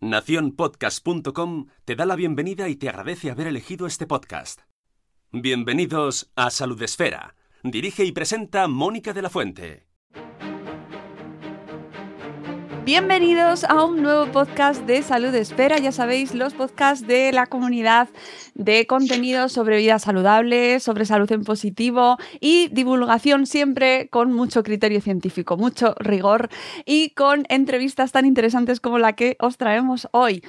Naciónpodcast.com te da la bienvenida y te agradece haber elegido este podcast. Bienvenidos a Salud Esfera. Dirige y presenta Mónica de la Fuente. Bienvenidos a un nuevo podcast de Salud Espera. Ya sabéis, los podcasts de la comunidad de contenido sobre vida saludable, sobre salud en positivo y divulgación siempre con mucho criterio científico, mucho rigor y con entrevistas tan interesantes como la que os traemos hoy.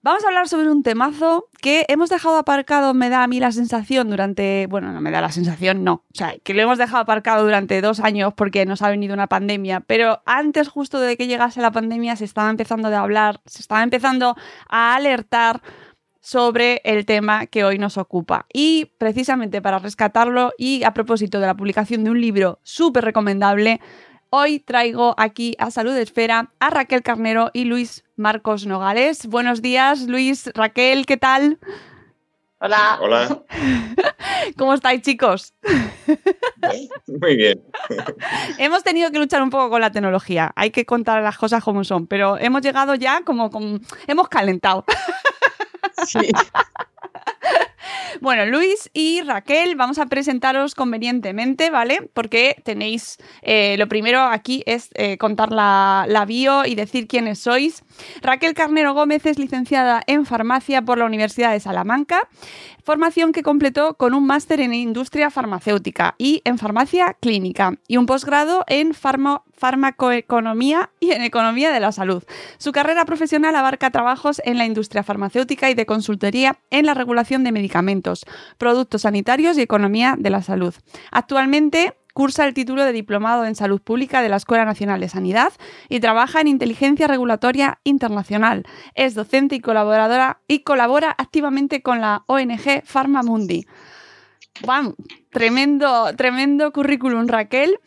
Vamos a hablar sobre un temazo que hemos dejado aparcado, me da a mí la sensación durante, bueno, no me da la sensación, no, o sea, que lo hemos dejado aparcado durante dos años porque nos ha venido una pandemia, pero antes justo de que llegase la pandemia se estaba empezando a hablar, se estaba empezando a alertar sobre el tema que hoy nos ocupa. Y precisamente para rescatarlo y a propósito de la publicación de un libro súper recomendable, Hoy traigo aquí a Salud Esfera a Raquel Carnero y Luis Marcos Nogales. Buenos días, Luis, Raquel, ¿qué tal? Hola. Hola. ¿Cómo estáis, chicos? Muy bien. hemos tenido que luchar un poco con la tecnología. Hay que contar las cosas como son, pero hemos llegado ya como, como hemos calentado. Sí. Bueno, Luis y Raquel, vamos a presentaros convenientemente, ¿vale? Porque tenéis, eh, lo primero aquí es eh, contar la, la bio y decir quiénes sois. Raquel Carnero Gómez es licenciada en farmacia por la Universidad de Salamanca, formación que completó con un máster en industria farmacéutica y en farmacia clínica y un posgrado en farma- farmacoeconomía y en economía de la salud. Su carrera profesional abarca trabajos en la industria farmacéutica y de consultoría en la regulación de medicamentos, productos sanitarios y economía de la salud. Actualmente cursa el título de Diplomado en Salud Pública de la Escuela Nacional de Sanidad y trabaja en Inteligencia Regulatoria Internacional. Es docente y colaboradora y colabora activamente con la ONG Pharmamundi. Vamos, tremendo, tremendo currículum, Raquel.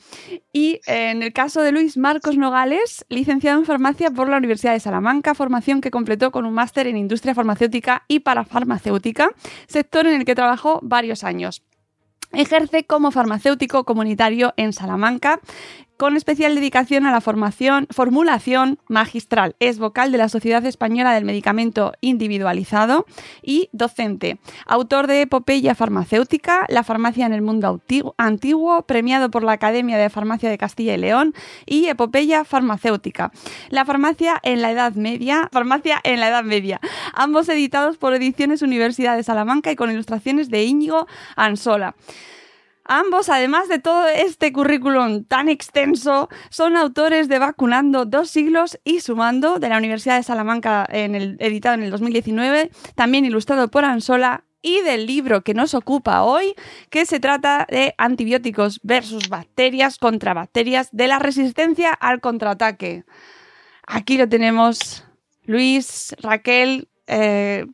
Y eh, en el caso de Luis Marcos Nogales, licenciado en farmacia por la Universidad de Salamanca, formación que completó con un máster en industria farmacéutica y parafarmacéutica, sector en el que trabajó varios años. Ejerce como farmacéutico comunitario en Salamanca, con especial dedicación a la formación, formulación magistral. Es vocal de la Sociedad Española del Medicamento Individualizado y docente. Autor de Epopeya Farmacéutica, La farmacia en el mundo antiguo, premiado por la Academia de Farmacia de Castilla y León y Epopeya Farmacéutica. La farmacia en la Edad Media, Farmacia en la Edad Media. Ambos editados por Ediciones Universidad de Salamanca y con ilustraciones de Íñigo Ansola. Ambos, además de todo este currículum tan extenso, son autores de Vacunando dos siglos y Sumando de la Universidad de Salamanca, en el, editado en el 2019, también ilustrado por Ansola, y del libro que nos ocupa hoy, que se trata de antibióticos versus bacterias contra bacterias de la resistencia al contraataque. Aquí lo tenemos, Luis, Raquel. eh,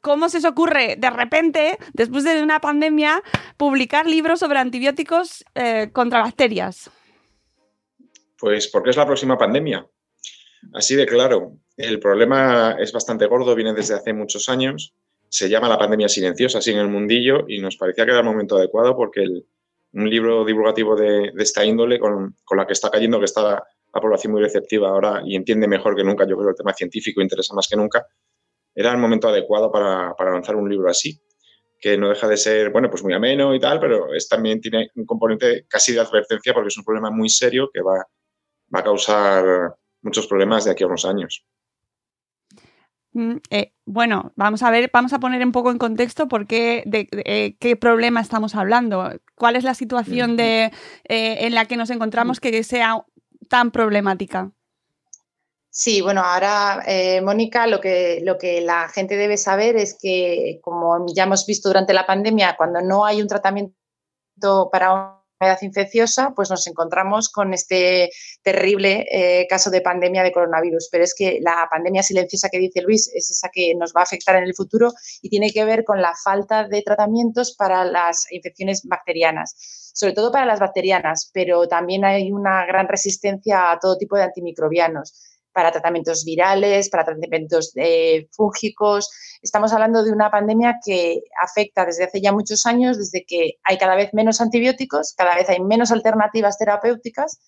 ¿Cómo se os ocurre de repente, después de una pandemia, publicar libros sobre antibióticos eh, contra bacterias? Pues porque es la próxima pandemia. Así de claro. El problema es bastante gordo, viene desde hace muchos años. Se llama la pandemia silenciosa, así en el mundillo, y nos parecía que era el momento adecuado porque un libro divulgativo de, esta índole, con, la que está cayendo, que está la población muy receptiva ahora y entiende mejor que nunca, yo creo que el tema científico interesa más que nunca, era el momento adecuado para, para lanzar un libro así que no deja de ser, bueno, pues muy ameno y tal, pero es, también tiene un componente casi de advertencia porque es un problema muy serio que va, va a causar muchos problemas de aquí a unos años. Mm, eh, bueno, vamos a ver, vamos a poner un poco en contexto por qué, de, eh, qué problema estamos hablando. ¿Cuál es la situación de, eh, en la que nos encontramos que sea tan problemática? Sí, bueno, ahora, eh, Mónica, lo que, lo que la gente debe saber es que, como ya hemos visto durante la pandemia, cuando no hay un tratamiento para una enfermedad infecciosa, pues nos encontramos con este terrible eh, caso de pandemia de coronavirus. Pero es que la pandemia silenciosa que dice Luis es esa que nos va a afectar en el futuro y tiene que ver con la falta de tratamientos para las infecciones bacterianas sobre todo para las bacterianas, pero también hay una gran resistencia a todo tipo de antimicrobianos para tratamientos virales, para tratamientos eh, fúngicos. Estamos hablando de una pandemia que afecta desde hace ya muchos años, desde que hay cada vez menos antibióticos, cada vez hay menos alternativas terapéuticas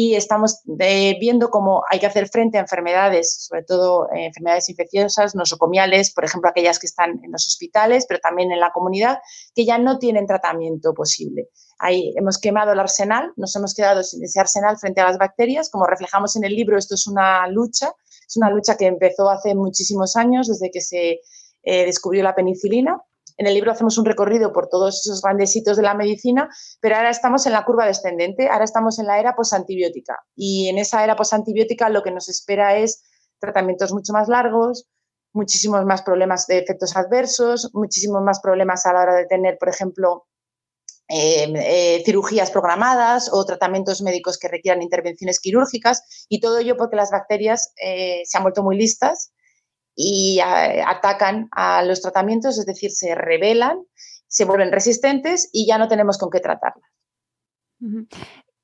y estamos eh, viendo cómo hay que hacer frente a enfermedades, sobre todo eh, enfermedades infecciosas, nosocomiales, por ejemplo, aquellas que están en los hospitales, pero también en la comunidad, que ya no tienen tratamiento posible. Ahí hemos quemado el arsenal, nos hemos quedado sin ese arsenal frente a las bacterias. Como reflejamos en el libro, esto es una lucha, es una lucha que empezó hace muchísimos años, desde que se eh, descubrió la penicilina. En el libro hacemos un recorrido por todos esos grandes hitos de la medicina, pero ahora estamos en la curva descendente, ahora estamos en la era posantibiótica. Y en esa era posantibiótica lo que nos espera es tratamientos mucho más largos, muchísimos más problemas de efectos adversos, muchísimos más problemas a la hora de tener, por ejemplo, Em, eh, cirugías programadas o tratamientos médicos que requieran intervenciones quirúrgicas y todo ello porque las bacterias eh, se han vuelto muy listas y atacan a los tratamientos, es decir, se rebelan, se vuelven resistentes y ya no tenemos con qué tratarlas.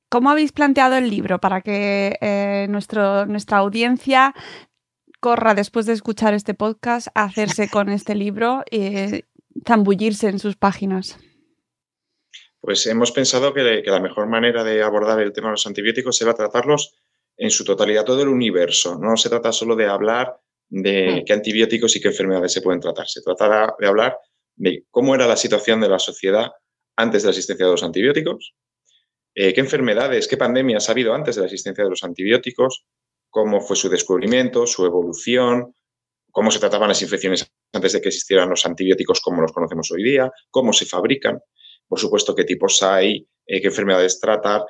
¿Cómo habéis planteado el libro para que eh, nuestro, nuestra audiencia corra después de escuchar este podcast a hacerse con este libro y zambullirse en sus páginas? Pues hemos pensado que, la mejor manera de abordar el tema de los antibióticos será tratarlos en su totalidad, todo el universo. No se trata solo de hablar de hmm. qué antibióticos y qué enfermedades se pueden tratar. Se trata de hablar de cómo era la situación de la sociedad antes de la existencia de los antibióticos, eh, qué enfermedades, qué pandemias ha habido antes de la existencia de los antibióticos, cómo fue su descubrimiento, su evolución, cómo se trataban las infecciones antes de que existieran los antibióticos como los conocemos hoy día, cómo se fabrican por supuesto, qué tipos hay, eh, qué enfermedades tratar.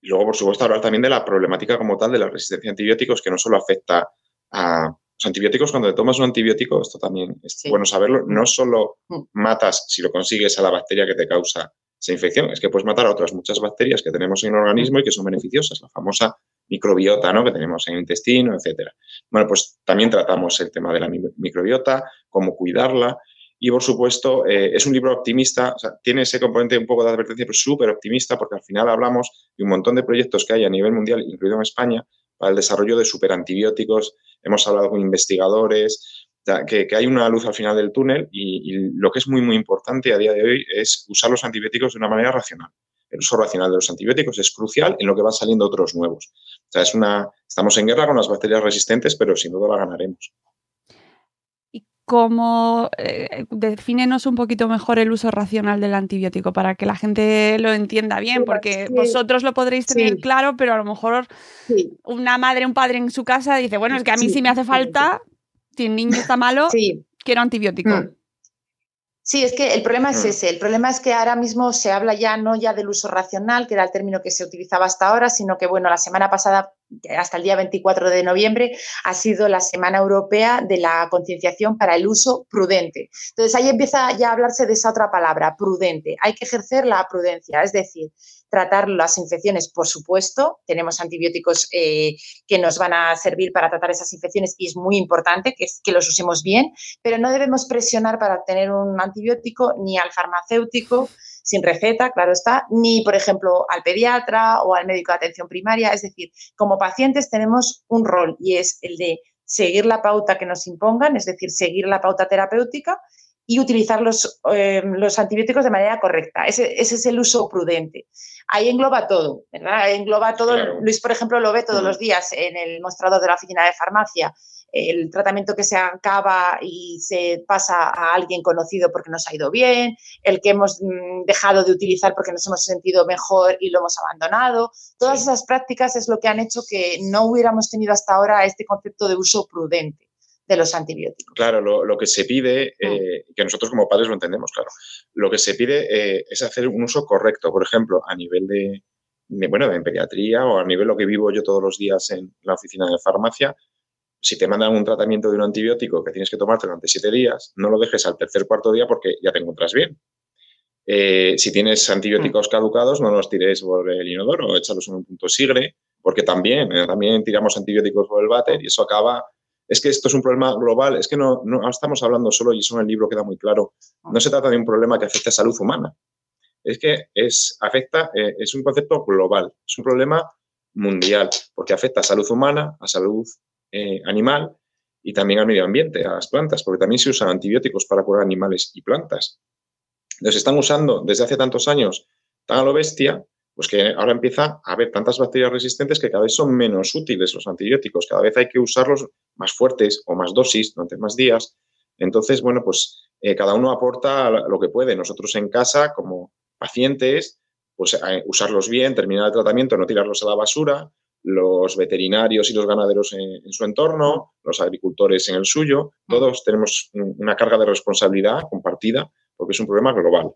Y luego, por supuesto, hablar también de la problemática como tal de la resistencia a antibióticos, que no solo afecta a los antibióticos. Cuando te tomas un antibiótico, esto también es bueno saberlo, no solo mm. matas, si lo consigues, a la bacteria que te causa esa infección, es que puedes matar a otras muchas bacterias que tenemos en el organismo y que son beneficiosas, la famosa microbiota ¿no? que tenemos en el intestino, etcétera. Bueno, pues también tratamos el tema de la microbiota, cómo cuidarla, y por supuesto, eh, es un libro optimista, tiene ese componente un poco de advertencia, pero súper optimista, porque al final hablamos de un montón de proyectos que hay a nivel mundial, incluido en España, para el desarrollo de superantibióticos. Hemos hablado con investigadores, que, hay una luz al final del túnel y, lo que es muy, muy importante a día de hoy es usar los antibióticos de una manera racional. El uso racional de los antibióticos es crucial en lo que van saliendo otros nuevos. O sea, es una, estamos en guerra con las bacterias resistentes, pero sin duda la ganaremos cómo eh, defínenos un poquito mejor el uso racional del antibiótico para que la gente lo entienda bien, porque vosotros lo podréis tener claro, pero a lo mejor una madre, un padre en su casa dice, bueno, es que a mí sí, me hace falta, si el niño está malo, quiero antibiótico. Mm. Sí, es que el problema es mm. ese. El problema es que ahora mismo se habla ya no ya del uso racional, que era el término que se utilizaba hasta ahora, sino que, bueno, la semana pasada, hasta el día 24 de noviembre, ha sido la Semana Europea de la Concienciación para el Uso Prudente. Entonces ahí empieza ya a hablarse de esa otra palabra, prudente. Hay que ejercer la prudencia, es decir, tratar las infecciones, por supuesto. Tenemos antibióticos eh, que nos van a servir para tratar esas infecciones y es muy importante que, que los usemos bien, pero no debemos presionar para obtener un antibiótico ni al farmacéutico sin receta, claro está, ni, por ejemplo, al pediatra o al médico de atención primaria. Es decir, como pacientes tenemos un rol y es el de seguir la pauta que nos impongan, es decir, seguir la pauta terapéutica y utilizar los, eh, los antibióticos de manera correcta. Ese, ese, es el uso prudente. Ahí engloba todo, ¿verdad? Engloba todo. Luis, por ejemplo, lo ve todos los días en el mostrador de la oficina de farmacia el tratamiento que se acaba y se pasa a alguien conocido porque nos ha ido bien, el que hemos mm, dejado de utilizar porque nos hemos sentido mejor y lo hemos abandonado. Todas esas prácticas es lo que han hecho que no hubiéramos tenido hasta ahora este concepto de uso prudente de los antibióticos. Claro, lo, que se pide, mm. eh, que nosotros como padres lo entendemos, claro, lo que se pide eh, es hacer un uso correcto, por ejemplo, a nivel de, bueno, de pediatría o a nivel lo que vivo yo todos los días en la oficina de farmacia, si te mandan un tratamiento de un antibiótico que tienes que tomarte durante siete días, no lo dejes al tercer cuarto día porque ya te encuentras bien. Eh, si tienes antibióticos mm. caducados, no los tires por el inodoro, échalos en un punto sigre, porque también, eh, también tiramos antibióticos por el váter y eso acaba. Es que esto es un problema global, es que no, no estamos hablando solo, y eso en el libro queda muy claro, no se trata de un problema que afecte a salud humana, es que es, afecta, eh, es un concepto global, es un problema mundial, porque afecta a salud humana, a salud eh, animal y también al medio ambiente, a las plantas, porque también se usan antibióticos para curar animales y plantas. Entonces, están usando desde hace tantos años tan a lo bestia, pues que ahora empieza a haber tantas bacterias resistentes que cada vez son menos útiles los antibióticos, cada vez hay que usarlos más fuertes o más dosis durante más días. Entonces, bueno, pues eh, cada uno aporta lo que puede. Nosotros en casa, como pacientes, pues eh, usarlos bien, terminar el tratamiento, no tirarlos a la basura, los veterinarios y los ganaderos en, su entorno, los agricultores en el suyo, todos tenemos una carga de responsabilidad compartida porque es un problema global.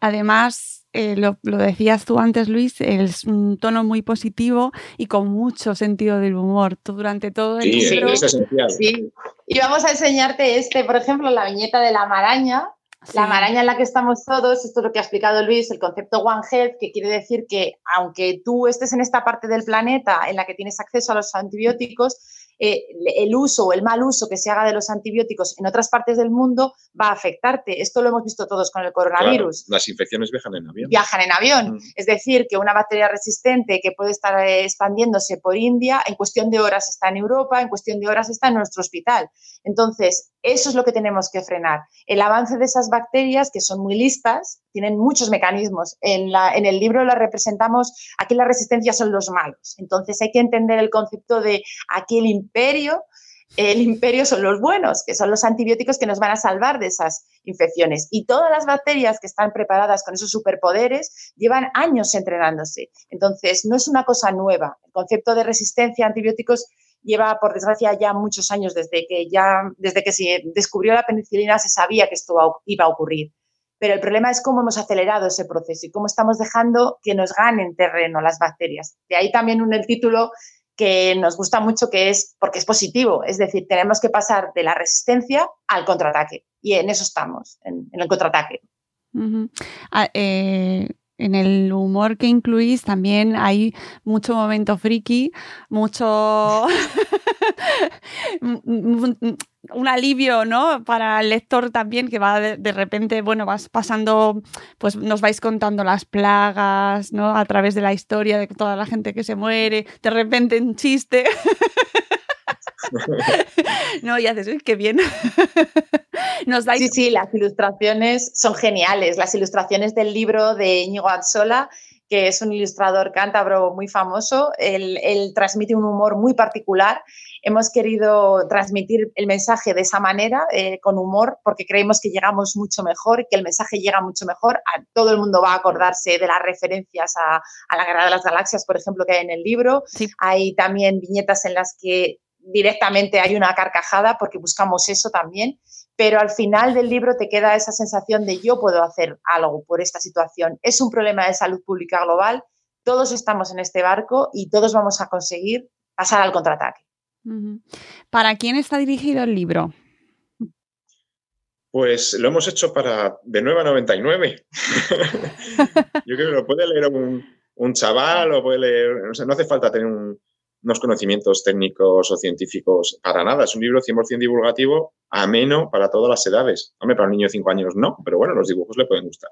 Además, eh, lo, decías tú antes, Luis, es un tono muy positivo y con mucho sentido del humor durante todo el sí, Es esencial. Sí, y vamos a enseñarte este, por ejemplo, la viñeta de la maraña, la maraña en la que estamos todos, esto es lo que ha explicado Luis, el concepto One Health, que quiere decir que aunque tú estés en esta parte del planeta en la que tienes acceso a los antibióticos, eh, el uso o el mal uso que se haga de los antibióticos en otras partes del mundo va a afectarte. Esto lo hemos visto todos con el coronavirus. las infecciones viajan en avión. Viajan en avión. Mm. Es decir, que una bacteria resistente que puede estar eh, expandiéndose por India, en cuestión de horas está en Europa, en cuestión de horas está en nuestro hospital. Entonces, eso es lo que tenemos que frenar. El avance de esas bacterias, que son muy listas, tienen muchos mecanismos. En, la, en el libro la representamos, aquí la resistencia son los malos. Entonces hay que entender el concepto de aquí el imperio, el imperio son los buenos, que son los antibióticos que nos van a salvar de esas infecciones. Y todas las bacterias que están preparadas con esos superpoderes llevan años entrenándose. Entonces, no es una cosa nueva. El concepto de resistencia a antibióticos lleva, por desgracia, ya muchos años desde que, ya, desde que se descubrió la penicilina se sabía que esto iba a ocurrir. Pero el problema es cómo hemos acelerado ese proceso y cómo estamos dejando que nos ganen terreno las bacterias. De ahí también un, el título que nos gusta mucho, que es porque es positivo. Es decir, tenemos que pasar de la resistencia al contraataque. Y en eso estamos, en, el contraataque en el humor que incluís también hay mucho momento friki, mucho un alivio, ¿no? Para el lector también que va de, repente, bueno, vas pasando, pues nos vais contando las plagas, ¿no? A través de la historia de toda la gente que se muere, de repente un chiste. no, y haces, uy, qué bien. Nos Sí, sí, las ilustraciones son geniales. Las ilustraciones del libro de Íñigo Azzola, que es un ilustrador cántabro muy famoso, él, transmite un humor muy particular. Hemos querido transmitir el mensaje de esa manera, eh, con humor, porque creemos que llegamos mucho mejor, que el mensaje llega mucho mejor. A, todo el mundo va a acordarse de las referencias a, la Guerra de las Galaxias, por ejemplo, que hay en el libro. Hay también viñetas en las que directamente hay una carcajada porque buscamos eso también, pero al final del libro te queda esa sensación de yo puedo hacer algo por esta situación. Es un problema de salud pública global, todos estamos en este barco y todos vamos a conseguir pasar al contraataque. ¿Para quién está dirigido el libro? Pues lo hemos hecho para de 9 a 99. Yo creo que lo puede leer un, chaval o puede leer, no hace falta tener un, unos conocimientos técnicos o científicos para nada. Es un libro 100% divulgativo, ameno para todas las edades. Hombre, para un niño de 5 años no, pero bueno, los dibujos le pueden gustar.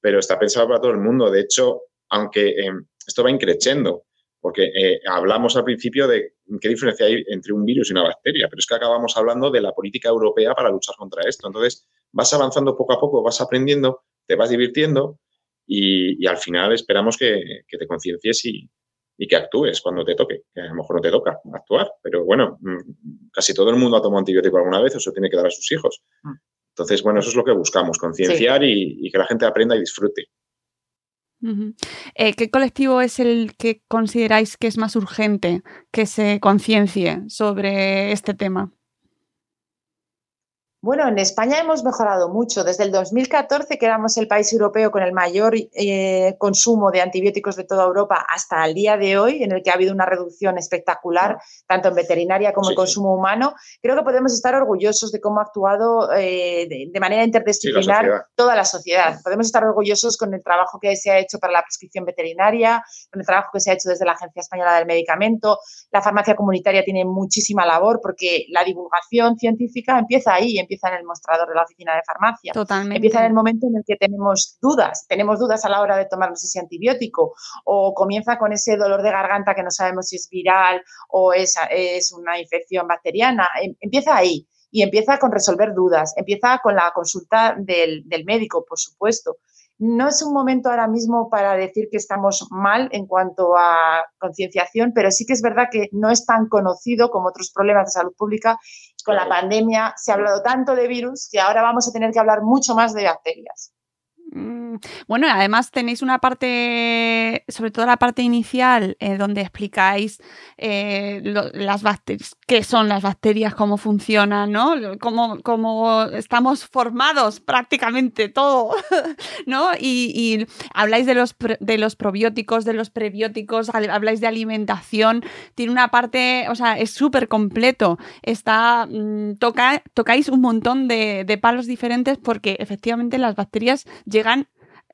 Pero está pensado para todo el mundo. De hecho, aunque eh, esto va increciendo, porque eh, hablamos al principio de qué diferencia hay entre un virus y una bacteria, pero es que acabamos hablando de la política europea para luchar contra esto. Entonces, vas avanzando poco a poco, vas aprendiendo, te vas divirtiendo y, al final esperamos que, te conciencies y, que actúes cuando te toque, que a lo mejor no te toca actuar, pero bueno, mm, casi todo el mundo ha tomado antibiótico alguna vez o se tiene que dar a sus hijos. Mm. Entonces, bueno, eso es lo que buscamos, concienciar y, que la gente aprenda y disfrute. Eh, ¿Qué colectivo es el que consideráis que es más urgente que se conciencie sobre este tema? Bueno, en España hemos mejorado mucho. Desde el 2014, que éramos el país europeo con el mayor eh, consumo de antibióticos de toda Europa, hasta el día de hoy, en el que ha habido una reducción espectacular, tanto en veterinaria como en consumo humano, creo que podemos estar orgullosos de cómo ha actuado eh, de, manera interdisciplinar toda la sociedad. Podemos estar orgullosos con el trabajo que se ha hecho para la prescripción veterinaria, con el trabajo que se ha hecho desde la Agencia Española del Medicamento. La farmacia comunitaria tiene muchísima labor porque la divulgación científica empieza ahí, empieza empieza en el mostrador de la oficina de farmacia. Totalmente. Empieza en el momento en el que tenemos dudas, tenemos dudas a la hora de tomarnos ese antibiótico o comienza con ese dolor de garganta que no sabemos si es viral o es, es una infección bacteriana. Em, empieza ahí y empieza con resolver dudas, empieza con la consulta del, del médico, por supuesto. No es un momento ahora mismo para decir que estamos mal en cuanto a concienciación, pero sí que es verdad que no es tan conocido como otros problemas de salud pública. Con la pandemia se ha hablado tanto de virus que ahora vamos a tener que hablar mucho más de bacterias. Mm, bueno, además tenéis una parte, sobre todo la parte inicial, eh, donde explicáis eh, las bacterias, qué son las bacterias, cómo funcionan, ¿no? Cómo, estamos formados prácticamente todo, ¿no? Y, habláis de los, de los probióticos, de los prebióticos, habláis de alimentación, tiene una parte, o sea, es súper completo. Está, mm, toca, tocáis un montón de, de palos diferentes porque efectivamente las bacterias llegan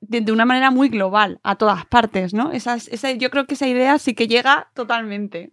de, una manera muy global a todas partes, ¿no? Esa, esa, yo creo que esa idea sí que llega totalmente.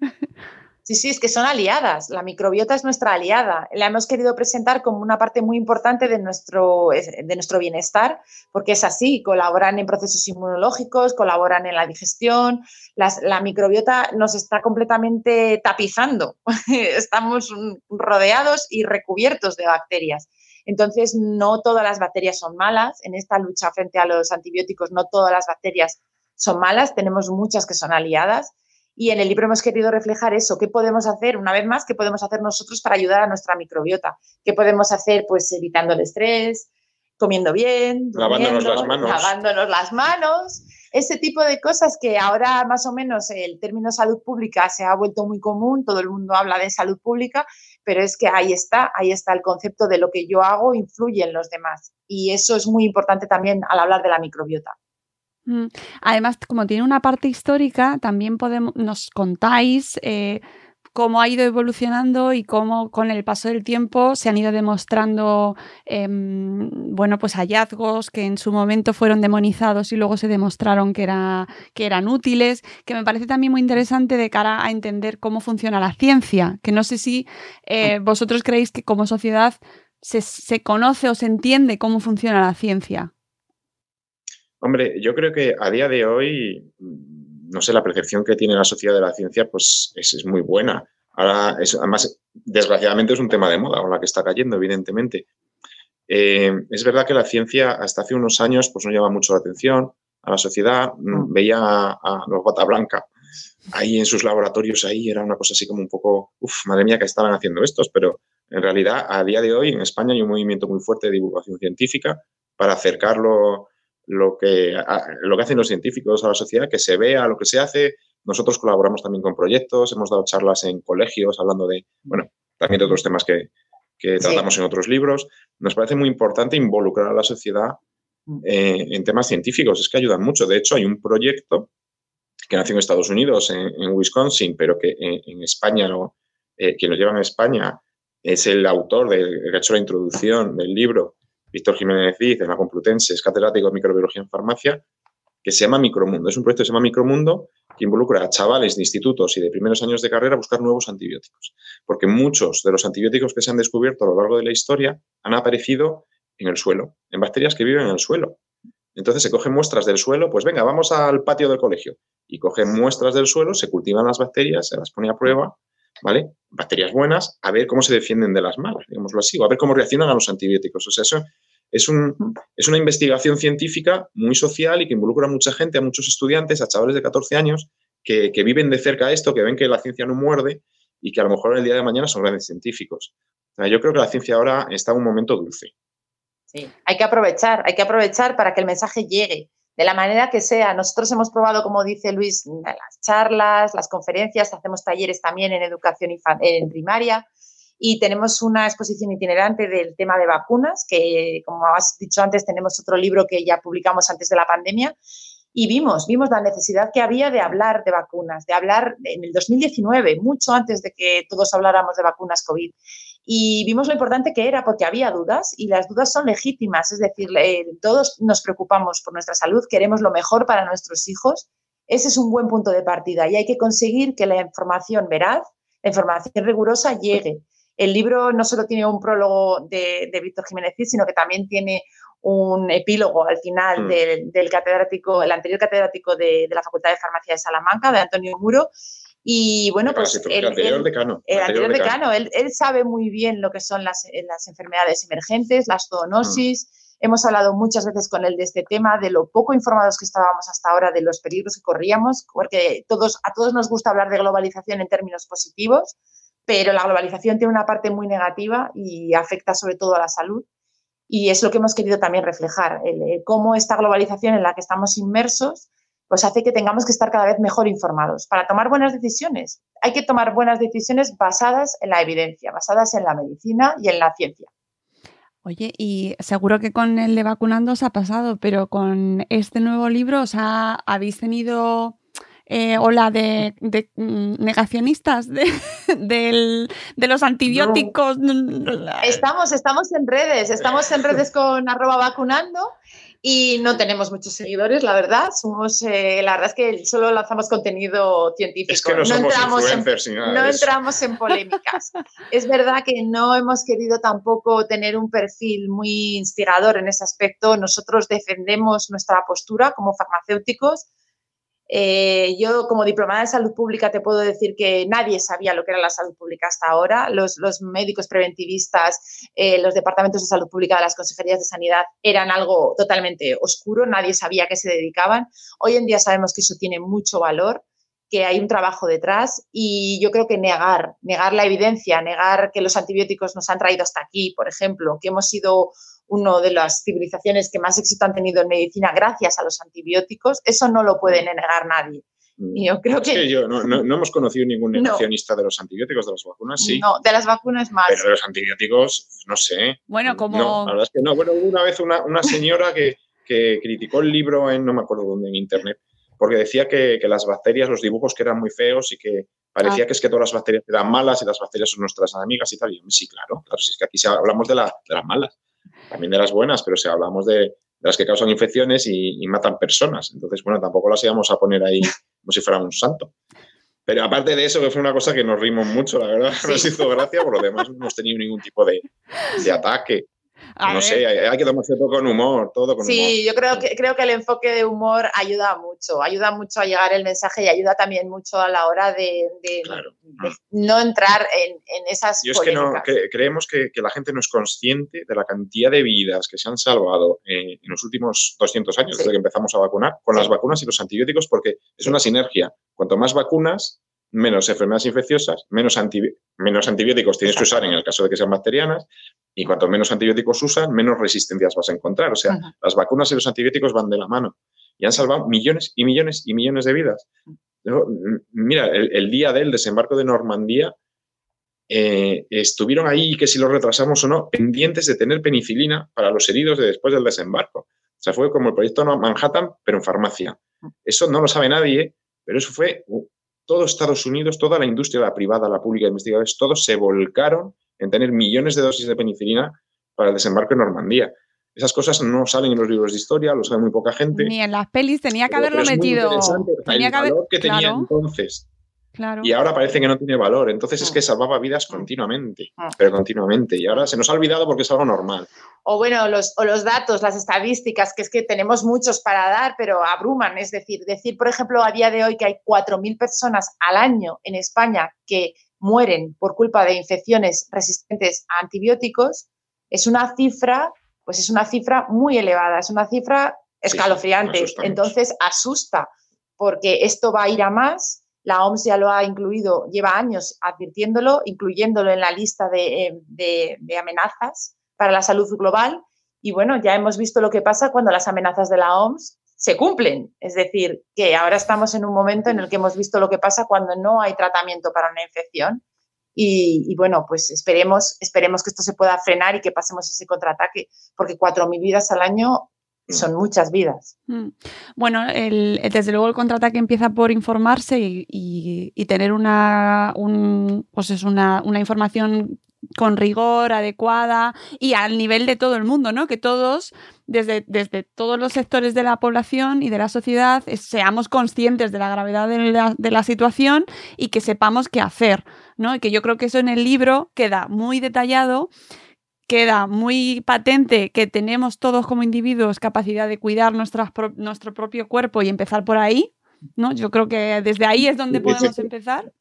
Sí, sí, es que son aliadas. La microbiota es nuestra aliada. La hemos querido presentar como una parte muy importante de nuestro, de nuestro bienestar, porque es así, colaboran en procesos inmunológicos, colaboran en la digestión. la microbiota nos está completamente tapizando. Estamos rodeados y recubiertos de bacterias. Entonces, no todas las bacterias son malas. En esta lucha frente a los antibióticos, no todas las bacterias son malas. Tenemos muchas que son aliadas. Y en el libro hemos querido reflejar eso. ¿Qué podemos hacer, una vez más, qué podemos hacer nosotros para ayudar a nuestra microbiota? ¿Qué podemos hacer? Pues evitando el estrés, comiendo bien, lavándonos las manos. Lavándonos las manos ese tipo de cosas que ahora más o menos el término salud pública se ha vuelto muy común, todo el mundo habla de salud pública, pero es que ahí está, ahí está el concepto de lo que yo hago influye en los demás. Y eso es muy importante también al hablar de la microbiota. Mm. Además, como tiene una parte histórica, también podemos, nos contáis eh, cómo ha ido evolucionando y cómo con el paso del tiempo se han ido demostrando em, bueno, pues hallazgos que en su momento fueron demonizados y luego se demostraron que, era, que eran útiles, que me parece también muy interesante de cara a entender cómo funciona la ciencia, que no sé si eh, vosotros creéis que como sociedad se, se conoce o se entiende cómo funciona la ciencia. Hombre, yo creo que a día de hoy no sé, la percepción que tiene la sociedad de la ciencia, pues es, muy buena. Ahora, es, además, desgraciadamente es un tema de moda, con la que está cayendo, evidentemente. Eh, es verdad que la ciencia hasta hace unos años pues no llama mucho la atención a la sociedad. Mm, mm. Veía a, los bata blanca ahí en sus laboratorios, ahí era una cosa así como un poco, uff, madre mía, que estaban haciendo estos, pero en realidad a día de hoy en España hay un movimiento muy fuerte de divulgación científica para acercarlo lo que, lo que hacen los científicos a la sociedad, que se vea lo que se hace. Nosotros colaboramos también con proyectos, hemos dado charlas en colegios hablando de, bueno, también de otros temas que, que tratamos en otros libros. Nos parece muy importante involucrar a la sociedad mm. eh, en temas científicos, es que ayudan mucho. De hecho, hay un proyecto que nació en Estados Unidos, en, Wisconsin, pero que en, España, no, eh, quien lo lleva en España es el autor, del, que ha hecho la introducción del libro, Víctor Jiménez Cid, en la Complutense, es catedrático de microbiología en farmacia, que se llama Micromundo. Es un proyecto que se llama Micromundo que involucra a chavales de institutos y de primeros años de carrera a buscar nuevos antibióticos. Porque muchos de los antibióticos que se han descubierto a lo largo de la historia han aparecido en el suelo, en bacterias que viven en el suelo. Entonces se cogen muestras del suelo, pues venga, vamos al patio del colegio y cogen muestras del suelo, se cultivan las bacterias, se las pone a prueba, ¿vale? Bacterias buenas, a ver cómo se defienden de las malas, digámoslo así, o a ver cómo reaccionan a los antibióticos. O sea, eso es, un, es una investigación científica muy social y que involucra a mucha gente, a muchos estudiantes, a chavales de 14 años que, que viven de cerca esto, que ven que la ciencia no muerde y que a lo mejor el día de mañana son grandes científicos. Yo creo que la ciencia ahora está en un momento dulce. Sí, hay que aprovechar, hay que aprovechar para que el mensaje llegue de la manera que sea. Nosotros hemos probado, como dice Luis, las charlas, las conferencias, hacemos talleres también en educación en primaria y tenemos una exposición itinerante del tema de vacunas, que como has dicho antes, tenemos otro libro que ya publicamos antes de la pandemia y vimos, vimos la necesidad que había de hablar de vacunas, de hablar en el 2019, mucho antes de que todos habláramos de vacunas COVID y vimos lo importante que era porque había dudas y las dudas son legítimas, es decir, todos nos preocupamos por nuestra salud, queremos lo mejor para nuestros hijos. Ese es un buen punto de partida y hay que conseguir que la información veraz, la información rigurosa llegue. El libro no solo tiene un prólogo de, Víctor Jiménez sino que también tiene un epílogo al final mm. del, catedrático, el anterior catedrático de, de, la Facultad de Farmacia de Salamanca, de Antonio Muro, y bueno, pues el, anterior decano. El anterior decano, él, sabe muy bien lo que son las, las enfermedades emergentes, las zoonosis. Mm. Hemos hablado muchas veces con él de este tema, de lo poco informados que estábamos hasta ahora, de los peligros que corríamos, porque todos, a todos nos gusta hablar de globalización en términos positivos, pero la globalización tiene una parte muy negativa y afecta sobre todo a la salud. Y es lo que hemos querido también reflejar, cómo esta globalización en la que estamos inmersos pues hace que tengamos que estar cada vez mejor informados para tomar buenas decisiones. Hay que tomar buenas decisiones basadas en la evidencia, basadas en la medicina y en la ciencia. Oye, y seguro que con el de vacunando os ha pasado, pero con este nuevo libro, o sea, ¿habéis tenido eh, ola de, mm, negacionistas de, los antibióticos? Estamos, estamos en redes, estamos en redes con arroba vacunando y no tenemos muchos seguidores, la verdad. Somos, eh, la verdad es que solo lanzamos contenido científico. Es que no, entramos en, no entramos en polémicas. es verdad que no hemos querido tampoco tener un perfil muy instigador en ese aspecto. Nosotros defendemos nuestra postura como farmacéuticos eh, yo, como diplomada de salud pública, te puedo decir que nadie sabía lo que era la salud pública hasta ahora. Los, médicos preventivistas, eh, los departamentos de salud pública de las consejerías de sanidad eran algo totalmente oscuro, nadie sabía a qué se dedicaban. Hoy en día sabemos que eso tiene mucho valor que hay un trabajo detrás y yo creo que negar, negar la evidencia, negar que los antibióticos nos han traído hasta aquí, por ejemplo, que hemos sido una de las civilizaciones que más éxito han tenido en medicina gracias a los antibióticos, eso no lo puede negar nadie. Mm. Y yo creo que... yo, no, no, hemos conocido ningún negacionista de los antibióticos, de las vacunas, sí. No, de las vacunas más. Pero de los antibióticos, no sé. Bueno, como... No, la verdad es que no. Bueno, hubo una vez una, una señora que, que, criticó el libro en, no me acuerdo dónde, en internet, porque decía que, que las bacterias, los dibujos que eran muy feos y que parecía ah. que es que todas las bacterias eran malas y las bacterias son nuestras amigas y tal. Y yo, sí, claro, claro, si es que aquí hablamos de, la, de las malas también de las buenas, pero si hablamos de, las que causan infecciones y, matan personas. Entonces, bueno, tampoco las íbamos a poner ahí como si fuera un santo. Pero aparte de eso, que fue una cosa que nos rimos mucho, la verdad, nos hizo gracia, por lo demás no hemos tenido ningún tipo de, de ataque no sé, hay, que tomarse todo con humor, todo con sí, humor. Sí, yo creo que, creo que el enfoque de humor ayuda mucho, ayuda mucho a llegar el mensaje y ayuda también mucho a la hora de, no entrar en, esas Yo es que no, creemos que, la gente no es consciente de la cantidad de vidas que se han salvado eh, en los últimos 200 años, desde que empezamos a vacunar, con las vacunas y los antibióticos, porque es una sinergia. Cuanto más vacunas, menos enfermedades infecciosas, menos, menos antibióticos tienes que usar en el caso de que sean bacterianas, y cuanto menos antibióticos usan, menos resistencias vas a encontrar. O sea, las vacunas y los antibióticos van de la mano y han salvado millones y millones y millones de vidas. Mira, el, día del desembarco de Normandía, eh, estuvieron ahí, que si lo retrasamos o no, pendientes de tener penicilina para los heridos de después del desembarco. O sea, fue como el proyecto Manhattan, pero en farmacia. Eso no lo sabe nadie, pero eso fue todo Estados Unidos, toda la industria, la privada, la pública, investigadores, todos se volcaron en tener millones de dosis de penicilina para el desembarco en Normandía. Esas cosas no salen en los libros de historia, lo sabe muy poca gente. Ni en las pelis tenía que haberlo metido. Tenía que, haber... que tenía entonces Claro. Y ahora parece que no tiene valor. Entonces es que salvaba vidas continuamente, pero continuamente. Y ahora se nos ha olvidado porque es algo normal. O bueno, los, o los datos, las estadísticas, que es que tenemos muchos para dar, pero abruman. Es decir, decir, por ejemplo, a día de hoy que hay 4.000 personas al año en España que mueren por culpa de infecciones resistentes a antibióticos, es una cifra, pues es una cifra muy elevada, es una cifra escalofriante. Entonces asusta, porque esto va a ir a más la OMS ya lo ha incluido, lleva años advirtiéndolo, incluyéndolo en la lista eh, de, amenazas para la salud global. Y bueno, ya hemos visto lo que pasa cuando las amenazas de la OMS se cumplen. Es decir, que ahora estamos en un momento en el que hemos visto lo que pasa cuando no hay tratamiento para una infección. Y, bueno, pues esperemos, esperemos que esto se pueda frenar y que pasemos ese contraataque, porque 4.000 vidas al año. Son muchas vidas. Mm. Bueno, desde luego el contraataque empieza por informarse y, tener una, pues es una, información con rigor, adecuada y al nivel de todo el mundo, ¿no? Que todos, desde, desde todos los sectores de la población y de la sociedad, seamos conscientes de la gravedad de la, de la, situación y que sepamos qué hacer, ¿no? Y que yo creo que eso en el libro queda muy detallado queda muy patente que tenemos todos como individuos capacidad de cuidar nuestro propio cuerpo y empezar por ahí, ¿no? Yo creo que desde ahí es donde podemos empezar.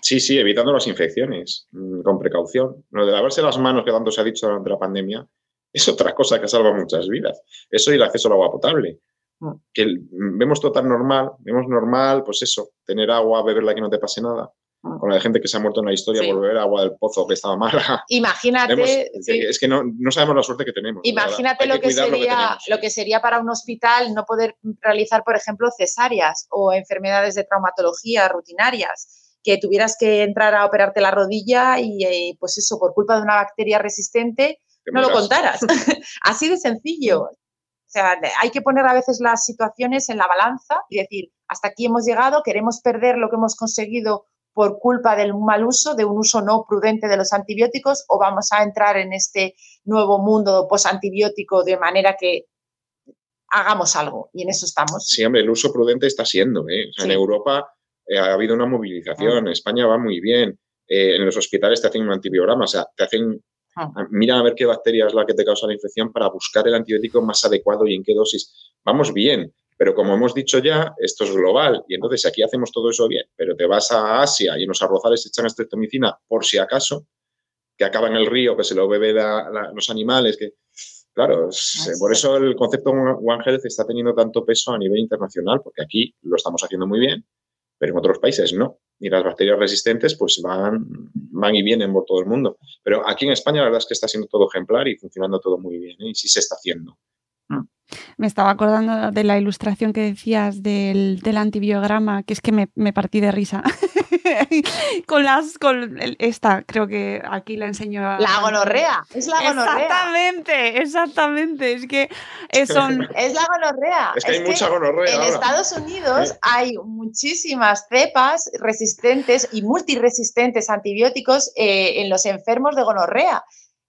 Sí, sí, evitando las infecciones, mm, con precaución. Lo de lavarse las manos, que tanto se ha dicho durante la pandemia, es otra cosa que salva muchas vidas. Eso y el acceso al agua potable. Mm. Que vemos todo tan normal, vemos normal, pues eso, tener agua, beberla que no te pase nada con la de gente que se ha muerto en la historia por beber agua del pozo que estaba mala. Imagínate. Es que no, sabemos la suerte que tenemos. Imagínate lo que, sería, lo que, sería para un hospital no poder realizar, por ejemplo, cesáreas o enfermedades de traumatología rutinarias, que tuvieras que entrar a operarte la rodilla y, eh, pues eso, por culpa de una bacteria resistente, no lo contaras. Así de sencillo. O sea, hay que poner a veces las situaciones en la balanza y decir, hasta aquí hemos llegado, queremos perder lo que hemos conseguido por culpa del mal uso, de un uso no prudente de los antibióticos, o vamos a entrar en este nuevo mundo posantibiótico de manera que hagamos algo. Y en eso estamos. Sí, hombre, el uso prudente está siendo. ¿eh? En Europa eh, ha habido una movilización, en España va muy bien. Eh, en los hospitales te hacen un antibiograma, o sea, te hacen ah. Mira a ver qué bacteria es la que te causa la infección para buscar el antibiótico más adecuado y en qué dosis. Vamos bien, pero como hemos dicho ya, esto es global y entonces aquí hacemos todo eso bien, pero te vas a Asia y en los arrozales echan estreptomicina por si acaso, que acaba en el río, que se lo bebe los animales, que... Claro, por eso el concepto One Health está teniendo tanto peso a nivel internacional, porque aquí lo estamos haciendo muy bien, pero en otros países no. Y las bacterias resistentes pues van, van y vienen por todo el mundo. Pero aquí en España la verdad es que está siendo todo ejemplar y funcionando todo muy bien, ¿eh? y sí se está haciendo. Me estaba acordando de la ilustración que decías del, antibiograma, que es que me, partí de risa. con las, con esta, creo que aquí la enseño. La gonorrea, es la gonorrea. Exactamente, exactamente. Es que son. es la gonorrea. Es que hay mucha gonorrea. En Estados Unidos hay muchísimas cepas resistentes y multiresistentes a antibióticos eh, en los enfermos de gonorrea.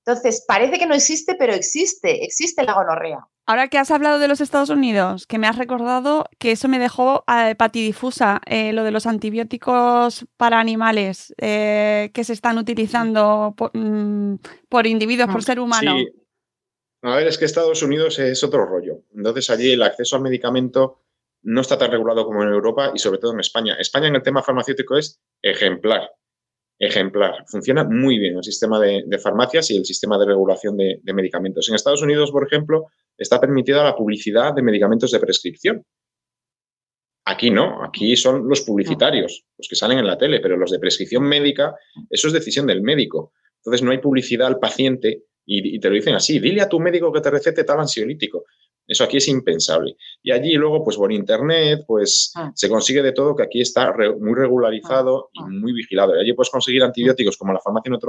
Entonces, parece que no existe, pero existe, existe la gonorrea. Ahora que has hablado de los Estados Unidos, que me has recordado que eso me dejó a patidifusa, eh, lo de los antibióticos para animales eh, que se están utilizando por, mm, individuos, por ser humano. Sí. A ver, es que Estados Unidos es otro rollo. Entonces allí el acceso al medicamento no está tan regulado como en Europa y sobre todo en España. España en el tema farmacéutico es ejemplar ejemplar. Funciona muy bien el sistema de, farmacias y el sistema de regulación de, medicamentos. En Estados Unidos, por ejemplo, está permitida la publicidad de medicamentos de prescripción. Aquí no, aquí son los publicitarios, los que salen en la tele, pero los de prescripción médica, eso es decisión del médico. Entonces no hay publicidad al paciente y, y te lo dicen así, dile a tu médico que te recete tal ansiolítico. Eso aquí es impensable. Y allí luego, pues por internet, pues ah. se consigue de todo que aquí está muy regularizado ah, y ah. muy vigilado. Y allí puedes conseguir antibióticos como la farmacia no te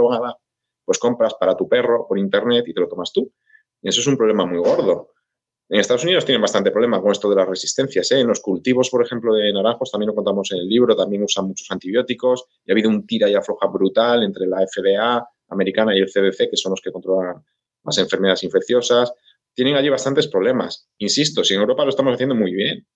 pues compras para tu perro por internet y te lo tomas tú. Eso es un problema muy gordo. En Estados Unidos tienen bastante problema con esto de las resistencias. ¿eh? En los cultivos, por ejemplo, de naranjos, también lo contamos en el libro, también usan muchos antibióticos y ha habido un tira y afloja brutal entre la FDA americana y el CDC, que son los que controlan las enfermedades infecciosas tienen allí bastantes problemas. Insisto, si en Europa lo estamos haciendo muy bien,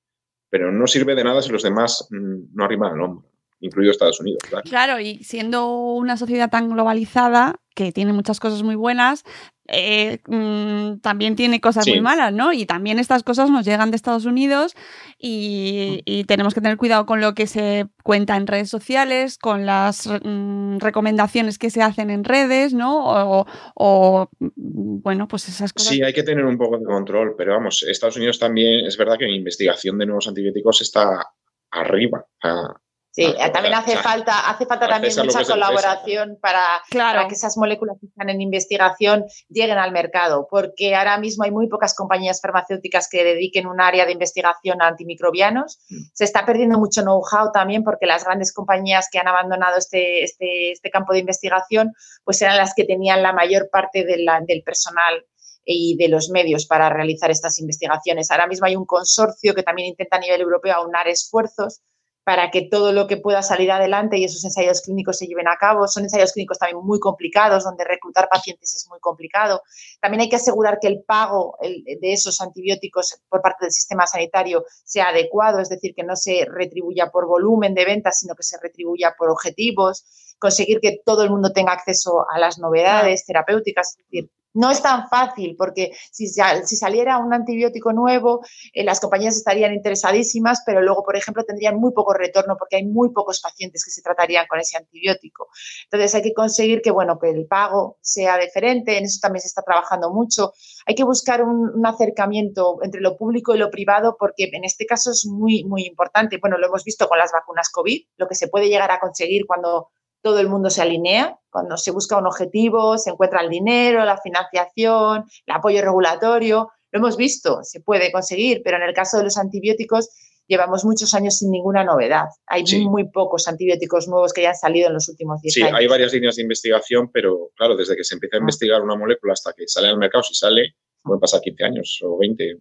pero no sirve de nada si los demás mm, no arriman el hombro, incluido Estados Unidos. Claro. Claro, y siendo una sociedad tan globalizada, que tiene muchas cosas muy buenas, eh, mm, también tiene cosas Sí. muy malas, ¿no? Y también estas cosas nos llegan de Estados Unidos y, y tenemos que tener cuidado con lo que se cuenta en redes sociales, con las mm, recomendaciones que se hacen en redes, ¿no? O, o, mm, bueno, pues esas cosas. Sí, hay que tener un poco de control, pero vamos, Estados Unidos también es verdad que en investigación de nuevos antibióticos está arriba. Sí, Ah, también o hace sea, falta, hace falta también mucha colaboración para, Claro. para que esas moléculas que están en investigación lleguen al mercado, porque ahora mismo hay muy pocas compañías farmacéuticas que dediquen un área de investigación a antimicrobianos. Mm. Se está perdiendo mucho know-how también porque las grandes compañías que han abandonado este, este, este campo de investigación, pues eran las que tenían la mayor parte de la- del personal y de los medios para realizar estas investigaciones. Ahora mismo hay un consorcio que también intenta a nivel europeo aunar esfuerzos para que todo lo que pueda salir adelante y esos ensayos clínicos se lleven a cabo. Son ensayos clínicos también muy complicados, donde reclutar pacientes es muy complicado. También hay que asegurar que el pago de esos antibióticos por parte del sistema sanitario sea adecuado, es decir, que no se retribuya por volumen de ventas, sino que se retribuya por objetivos, conseguir que todo el mundo tenga acceso a las novedades terapéuticas. Es decir, no es tan fácil porque si, sa- si saliera un antibiótico nuevo, eh, las compañías estarían interesadísimas, pero luego, por ejemplo, tendrían muy poco retorno porque hay muy pocos pacientes que se tratarían con ese antibiótico. Entonces hay que conseguir que, bueno, que el pago sea diferente, en eso también se está trabajando mucho. Hay que buscar un, un acercamiento entre lo público y lo privado porque en este caso es muy, muy importante. Bueno, lo hemos visto con las vacunas COVID, lo que se puede llegar a conseguir cuando todo el mundo se alinea, cuando se busca un objetivo, se encuentra el dinero, la financiación, el apoyo regulatorio. Lo hemos visto, se puede conseguir, pero en el caso de los antibióticos llevamos muchos años sin ninguna novedad. Hay Sí. muy pocos antibióticos nuevos que hayan salido en los últimos 10 Sí, años. hay varias líneas de investigación, pero claro, desde que se empieza a investigar una molécula hasta que sale al mercado, si sale, pueden pasar 15 años o 20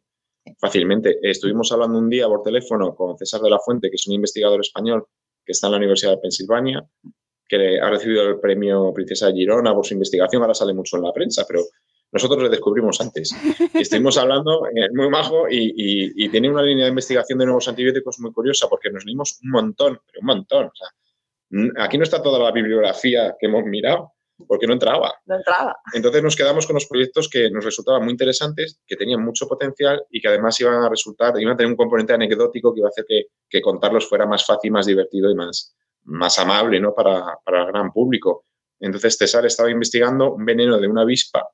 fácilmente. Estuvimos hablando un día por teléfono con César de la Fuente, que es un investigador español que está en la Universidad de Pensilvania, que ha recibido el premio Princesa Girona por su investigación, ahora sale mucho en la prensa, pero nosotros le descubrimos antes. Estuvimos hablando, eh, muy majo, y, y- y tiene una línea de investigación de nuevos antibióticos muy curiosa, porque nos leímos un montón, pero un montón. O sea, aquí no está toda la bibliografía que hemos mirado, porque no entraba. No entraba. Entonces nos quedamos con los proyectos que nos resultaban muy interesantes, que tenían mucho potencial y que además iban a resultar, iban a tener un componente anecdótico que iba a hacer que, que contarlos fuera más fácil, más divertido y más, más amable ¿no? para, para el gran público. Entonces César estaba investigando un veneno de una avispa,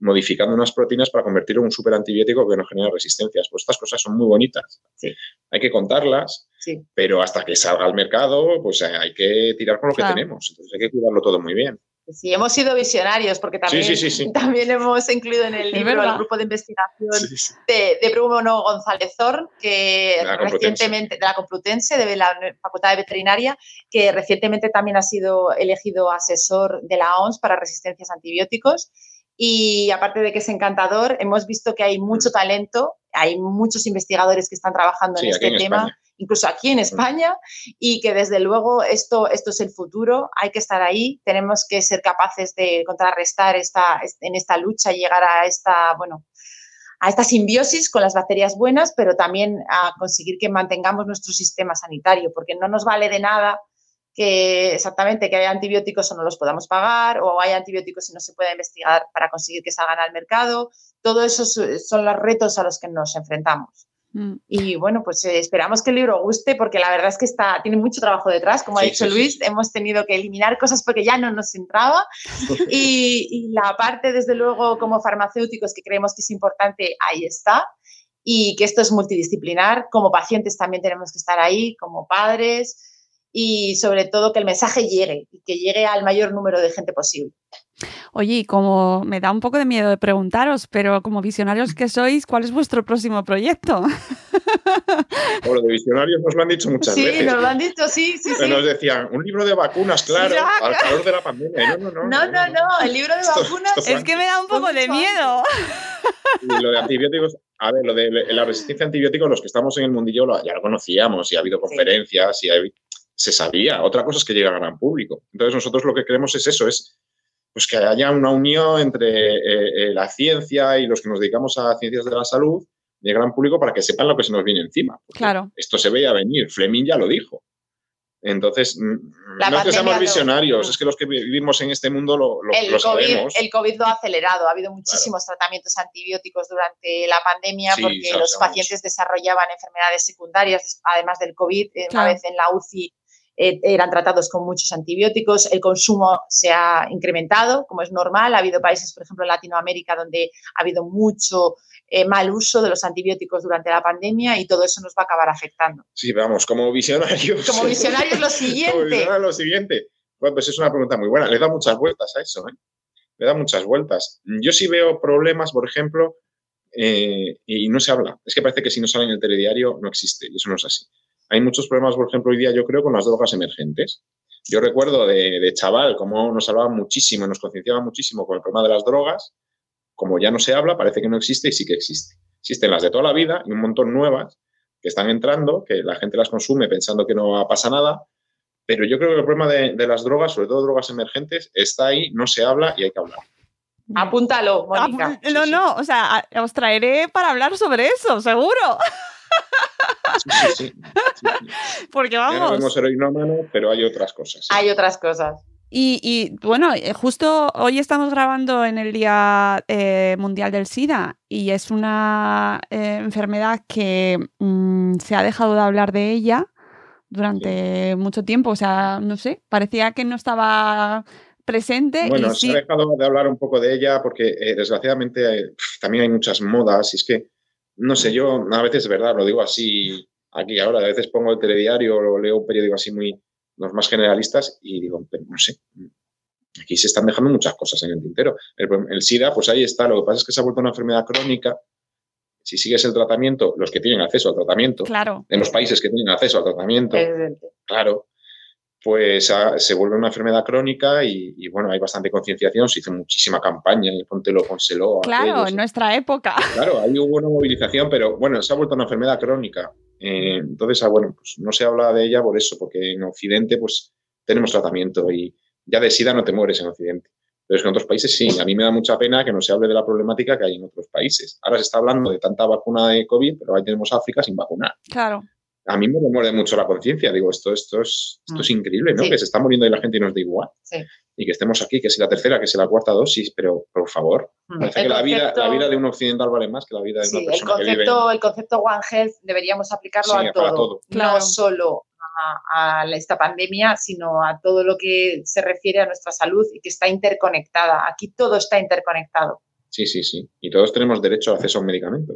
modificando unas proteínas para convertirlo en un superantibiótico que no genera resistencias. Pues estas cosas son muy bonitas. Sí. Hay que contarlas, Sí. pero hasta que salga al mercado, pues eh, hay que tirar con lo Claro. que tenemos. Entonces hay que cuidarlo todo muy bien. Sí, hemos sido visionarios porque también, sí, sí, sí. también hemos incluido en el libro el grupo de investigación de, de Bruno González Zorn, que De la Complutense. recientemente, de la Complutense, de la Facultad de Veterinaria, que recientemente también ha sido elegido asesor de la OMS para resistencias a antibióticos. Y aparte de que es encantador, hemos visto que hay mucho talento, hay muchos investigadores que están trabajando Sí, en este en tema, España. Incluso aquí en España, y que desde luego esto, esto es el futuro, hay que estar ahí, tenemos que ser capaces de contrarrestar esta, en esta lucha y llegar a esta, bueno, a esta simbiosis con las bacterias buenas, pero también a conseguir que mantengamos nuestro sistema sanitario, porque no nos vale de nada que exactamente que haya antibióticos o no los podamos pagar, o haya antibióticos y no se pueda investigar para conseguir que salgan al mercado. Todo eso son los retos a los que nos enfrentamos. Mm. Y bueno, pues eh, esperamos que el libro guste porque la verdad es que está, tiene mucho trabajo detrás, como ha dicho sí, Luis, sí. hemos tenido que eliminar cosas porque ya no nos entraba y, y la parte, desde luego, como farmacéuticos que creemos que es importante, ahí está y que esto es multidisciplinar, como pacientes también tenemos que estar ahí, como padres y sobre todo que el mensaje llegue y que llegue al mayor número de gente posible. Oye, y como me da un poco de miedo de preguntaros, pero como visionarios que sois, ¿cuál es vuestro próximo proyecto? O lo de visionarios nos lo han dicho muchas Sí, veces. nos lo han dicho, sí, sí, sí. Nos decían, un libro de vacunas, claro, Ya, al calor de la pandemia. No, no, no. No, no, no, el libro de Esto- vacunas esto Es que me da un poco de miedo. Y lo de antibióticos, a ver, lo de la resistencia a antibióticos, los que estamos en el mundillo lo- ya lo conocíamos y ha habido conferencias y hay- se sabía. Otra cosa es que llega al gran público. Entonces nosotros lo que queremos es eso, es pues que haya una unión entre eh, eh, la ciencia y los que nos dedicamos a ciencias de la salud y el gran público para que sepan lo que se nos viene encima. Claro. Esto se veía venir, Fleming ya lo dijo. Entonces, mm, La no es que seamos lo- visionarios, es que los que vivimos en este mundo lo, lo- el, lo COVID, sabemos. el COVID lo ha acelerado. Ha habido muchísimos tratamientos antibióticos durante la pandemia Sí, porque los pacientes desarrollaban enfermedades secundarias, además del COVID. eh, Una Claro. vez en la UCI eh, eran tratados con muchos antibióticos. El consumo se ha incrementado, como es normal. Ha habido países, por ejemplo, en Latinoamérica, donde ha habido mucho eh, mal uso de los antibióticos durante la pandemia y todo eso nos va a acabar afectando. Sí, vamos, como visionarios. Como visionarios, lo Como siguiente. visionarios, lo siguiente. Bueno, pues es una pregunta muy buena. Le da muchas vueltas a eso, ¿eh? Le da muchas vueltas. Yo sí veo problemas, por ejemplo, eh, y no se habla. Es que parece que si no sale en el telediario no existe, y eso no es así. Hay muchos problemas, por ejemplo, hoy día yo creo con las drogas emergentes. Yo recuerdo de, de chaval cómo nos hablaban muchísimo, nos concienciaban muchísimo con el problema de las drogas. Como ya no se habla, parece que no existe y sí que existe. Existen las de toda la vida y un montón nuevas que están entrando, que la gente las consume pensando que no pasa nada, pero yo creo que el problema de, de las drogas, sobre todo drogas emergentes, está ahí, no se habla y hay que hablar. Apúntalo, Mónica. Ah, no, no, o sea, os traeré para hablar sobre eso, seguro. Sí, sí, sí. Porque Ya no vamos. vemos pero hay otras cosas. Hay otras cosas. Y, y, bueno, eh, justo hoy estamos grabando en el Día eh, Mundial del SIDA y es una eh, enfermedad que mm, se ha dejado de hablar de ella durante mucho tiempo. O sea, no sé, parecía que no estaba presente. Bueno, y se sí, ha dejado de hablar un poco de ella porque eh, desgraciadamente eh, también hay muchas modas y es que, no sé, yo a veces es verdad, lo digo así aquí ahora, a veces pongo el telediario o leo un periódico así muy, los más generalistas y digo, pero no sé, aquí se están dejando muchas cosas en el tintero. El, el SIDA, pues ahí está, lo que pasa es que se ha vuelto una enfermedad crónica. Si sigues el tratamiento, los que tienen acceso al tratamiento, claro. en los países que tienen acceso al tratamiento, claro, pues ah, se vuelve una enfermedad crónica y, y, bueno, hay bastante concienciación, se hizo muchísima campaña, y póntelo, pónselo. a Claro, aquellos. en nuestra época. Claro, ahí hubo una movilización, pero bueno, se ha vuelto una enfermedad crónica. Eh, entonces, ah, bueno, pues no se habla de ella por eso, porque en Occidente pues tenemos tratamiento y ya de SIDA no te mueres en Occidente. Pero es que en otros países sí. A mí me da mucha pena que no se hable de la problemática que hay en otros países. Ahora se está hablando de tanta vacuna de COVID, pero ahí tenemos África sin vacunar. Claro. A mí me muerde mucho la conciencia. Digo, esto, esto, es, esto es increíble, ¿no? Sí. Que se está muriendo y la gente y nos da igual. Sí. Y que estemos aquí, que si la tercera, que si la cuarta dosis, pero por favor. Mm. Parece El que la vida, concepto- la vida de un occidental vale más que la vida de Sí, una el persona que vive en- concepto, el concepto One Health deberíamos aplicarlo Sí, a todo, todo. Claro. no solo a, a esta pandemia, sino a todo lo que se refiere a nuestra salud y que está interconectada. Aquí todo está interconectado. Sí, sí, sí. Y todos tenemos derecho a acceso a un medicamento.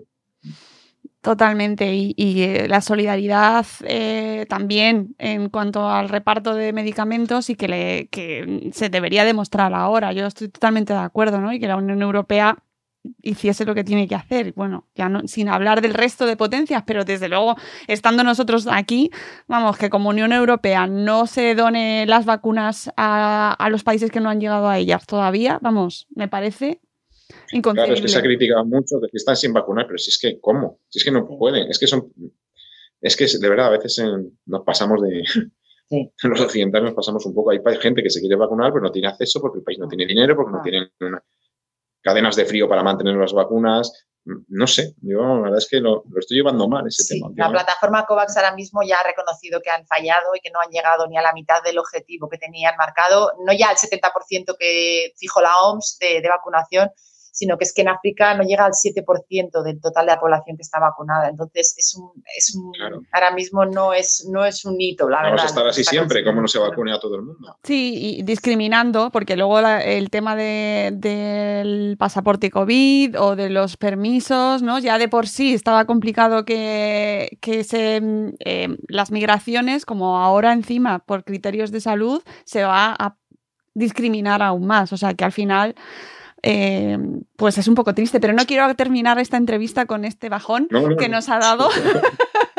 Totalmente. Y, eh, la solidaridad eh, también en cuanto al reparto de medicamentos y que, le, que se debería demostrar ahora. Yo estoy totalmente de acuerdo, ¿no? Y que la Unión Europea hiciese lo que tiene que hacer. Bueno, ya no, sin hablar del resto de potencias, pero desde luego, estando nosotros aquí, vamos, que como Unión Europea no se done las vacunas a, a los países que no han llegado a ellas todavía, vamos, me parece. Claro, es que se ha criticado mucho de que están sin vacunar, pero si es que, ¿cómo? Si es que no pueden, es que son. Es que de verdad, a veces en- nos pasamos de. Sí. Los occidentales nos pasamos un poco. Hay gente que se quiere vacunar, pero no tiene acceso porque el país no tiene dinero, porque no Ah. tienen una- cadenas de frío para mantener las vacunas. No sé, yo la verdad es que lo, lo estoy llevando mal ese Sí, tema. la plataforma COVAX ahora mismo ya ha reconocido que han fallado y que no han llegado ni a la mitad del objetivo que tenían marcado, no ya al 70% que fijó la OMS de, de vacunación, sino que es que en África no llega al 7% del total de la población que está vacunada. Entonces, es un, es un Claro. ahora mismo no es, no es un hito, la Vamos verdad. a estar así siempre, como no se vacune a todo el mundo. Sí, y discriminando, porque luego la- el tema de- del pasaporte COVID o de los permisos, ¿no? Ya de por sí estaba complicado que, que se, mm, eh, las migraciones, como ahora encima por criterios de salud, se va a discriminar aún más. O sea que al final, eh, pues es un poco triste, pero no quiero terminar esta entrevista con este bajón No, no, que no. nos ha dado.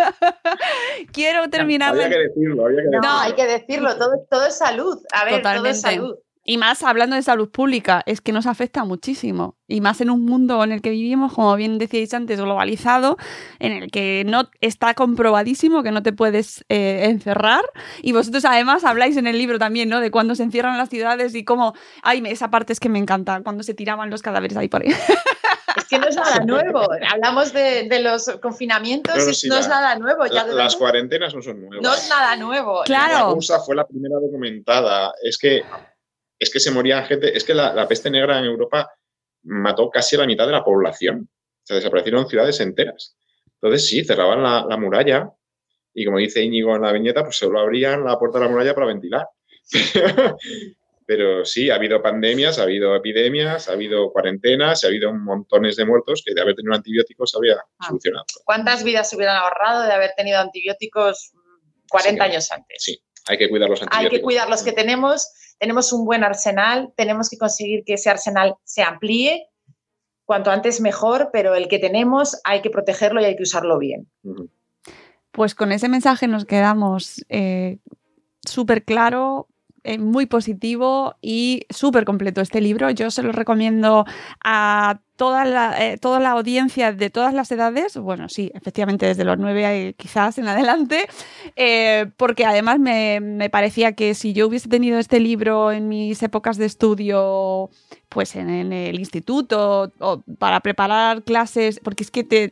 quiero terminar Había que decirlo, había que No, hay que decirlo, todo, todo es salud. A ver, todo Totalmente. es salud. Y más hablando de salud pública, es que nos afecta muchísimo. Y más en un mundo en el que vivimos, como bien decíais antes, globalizado, en el que no está comprobadísimo que no te puedes eh, encerrar. Y vosotros además habláis en el libro también, ¿no? De cuando se encierran las ciudades y cómo. Ay, me- esa parte es que me encanta, cuando se tiraban los cadáveres ahí por ahí. Es que no es nada nuevo. Hablamos de, de los confinamientos, No, no, es- sí, no la- es nada nuevo. Ya La- las cuarentenas no son nuevas. no es nada nuevo. La Claro. USA fue la primera documentada. Es que, es que se moría gente. Es que la, la peste negra en Europa mató casi a la mitad de la población. O sea, desaparecieron ciudades enteras. Entonces, sí, cerraban la, la muralla y, como dice Íñigo en la viñeta, pues solo abrían la puerta de la muralla para ventilar. Pero sí, ha habido pandemias, ha habido epidemias, ha habido cuarentenas, ha habido montones de muertos que de haber tenido antibióticos se habría Ah. solucionado. ¿Cuántas vidas se hubieran ahorrado de haber tenido antibióticos mm, 40 Sí, años antes? Sí, hay que cuidar los Hay antibióticos. que cuidar los que tenemos. Tenemos un buen arsenal. Tenemos que conseguir que ese arsenal se amplíe. Cuanto antes mejor, pero el que tenemos hay que protegerlo y hay que usarlo bien. Pues con ese mensaje nos quedamos eh, súper claro, eh, muy positivo y súper completo este libro. Yo se lo recomiendo a toda la, eh, toda la audiencia de todas las edades, bueno, sí, efectivamente desde los nueve eh, quizás en adelante, porque además me, me parecía que si yo hubiese tenido este libro en mis épocas de estudio, pues en, el instituto o para preparar clases, porque es que te,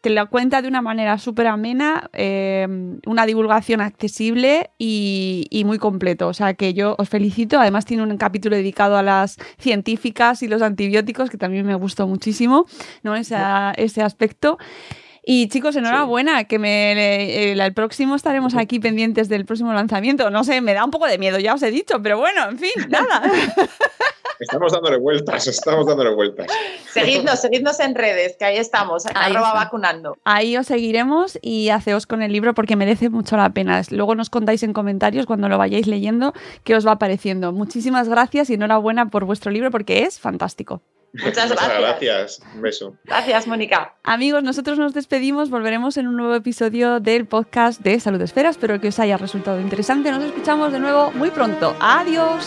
te lo cuenta de una manera súper amena, eh, una divulgación accesible y, y muy completo. O sea que yo os felicito. Además tiene un capítulo dedicado a las científicas y los antibióticos, que también me gustó muchísimo, ¿no? Esa- ese aspecto. Y chicos, enhorabuena, que me, el, el próximo estaremos aquí pendientes del próximo lanzamiento. No sé, me da un poco de miedo, ya os he dicho, pero bueno, en fin, nada. Estamos dándole vueltas, estamos dándole vueltas. Seguidnos, seguidnos en redes, que ahí estamos, Ahí arroba está. vacunando. Ahí os seguiremos y haceos con el libro porque merece mucho la pena. Luego nos contáis en comentarios cuando lo vayáis leyendo qué os va pareciendo. Muchísimas gracias y enhorabuena por vuestro libro porque es fantástico. Muchas gracias. gracias. Un beso. Gracias, Mónica. Amigos, nosotros nos despedimos, volveremos en un nuevo episodio del podcast de Salud Esfera. Espero que os haya resultado interesante. Nos escuchamos de nuevo muy pronto. Adiós.